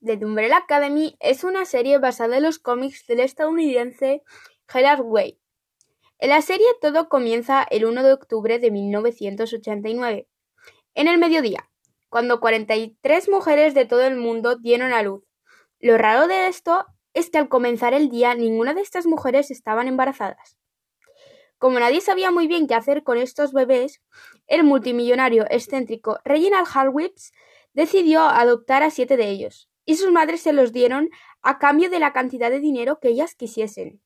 The Umbrella Academy es una serie basada en los cómics del estadounidense Gerard Way. En la serie todo comienza el 1 de octubre de 1989, en el mediodía, cuando 43 mujeres de todo el mundo dieron a luz. Lo raro de esto es que al comenzar el día ninguna de estas mujeres estaban embarazadas. Como nadie sabía muy bien qué hacer con estos bebés, el multimillonario excéntrico Reginald Harwitz decidió adoptar a siete de ellos, y sus madres se los dieron a cambio de la cantidad de dinero que ellas quisiesen.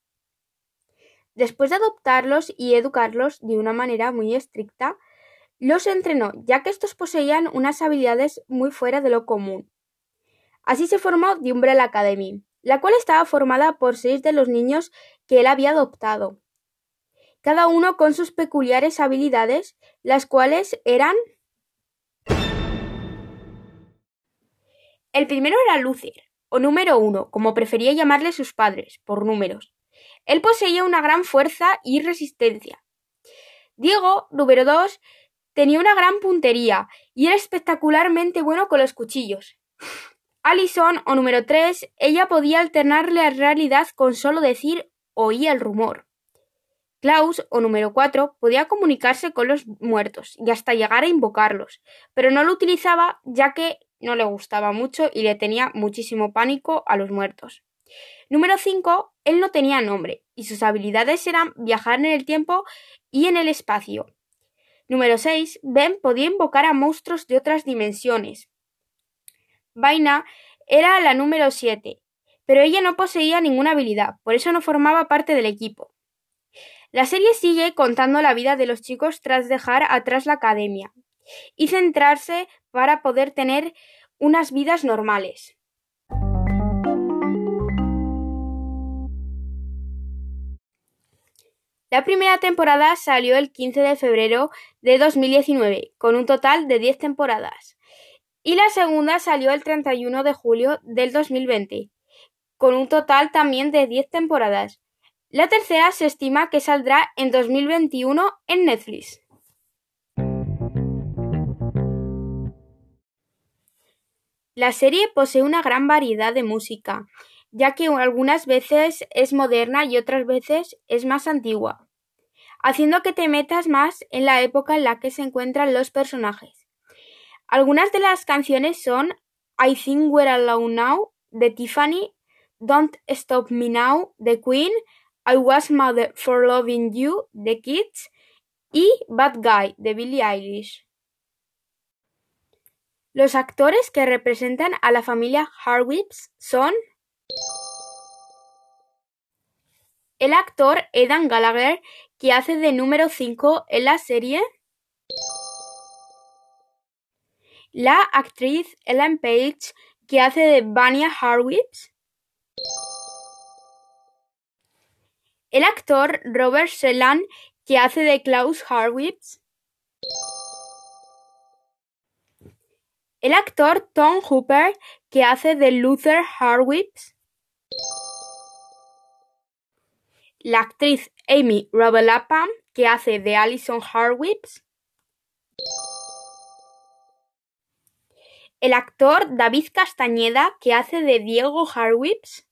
Después de adoptarlos y educarlos de una manera muy estricta, los entrenó, ya que estos poseían unas habilidades muy fuera de lo común. Así se formó The Umbrella Academy, la cual estaba formada por seis de los niños que él había adoptado cada uno con sus peculiares habilidades, las cuales eran El primero era Luther, o número uno, como prefería llamarle sus padres, por números. Él poseía una gran fuerza y resistencia. Diego, número dos, tenía una gran puntería y era espectacularmente bueno con los cuchillos. Alison, o número tres, ella podía alternar la realidad con solo decir oía el rumor. Klaus, o número 4, podía comunicarse con los muertos y hasta llegar a invocarlos, pero no lo utilizaba ya que no le gustaba mucho y le tenía muchísimo pánico a los muertos. Número 5, él no tenía nombre y sus habilidades eran viajar en el tiempo y en el espacio. Número 6, Ben podía invocar a monstruos de otras dimensiones. Vaina era la número 7, pero ella no poseía ninguna habilidad, por eso no formaba parte del equipo. La serie sigue contando la vida de los chicos tras dejar atrás la academia y centrarse para poder tener unas vidas normales. La primera temporada salió el 15 de febrero de 2019, con un total de 10 temporadas, y la segunda salió el 31 de julio del 2020, con un total también de 10 temporadas. La tercera se estima que saldrá en 2021 en Netflix. La serie posee una gran variedad de música, ya que algunas veces es moderna y otras veces es más antigua, haciendo que te metas más en la época en la que se encuentran los personajes. Algunas de las canciones son I Think We're Alone Now de Tiffany, Don't Stop Me Now de Queen, I Was Mother for Loving You de Kids y Bad Guy de Billie Eilish. Los actores que representan a la familia Harwitz son el actor Edan Gallagher, que hace de número 5 en la serie, la actriz Ellen Page, que hace de Vanya Harwitz, el actor Robert Shelan, que hace de Klaus Harwitz, el actor Tom Hooper, que hace de Luther Harwitz, la actriz Amy Robelapham, que hace de Alison Harwitz, el actor David Castañeda, que hace de Diego Harwitz,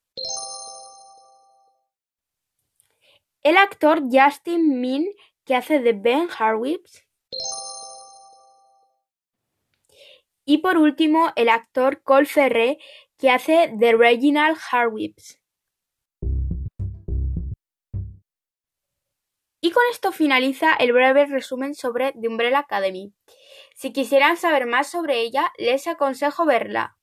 el actor Justin Min, que hace de Ben Harwitz. Y por último, el actor Cole Ferre, que hace de Reginald Harwitz. Y con esto finaliza el breve resumen sobre The Umbrella Academy. Si quisieran saber más sobre ella, les aconsejo verla.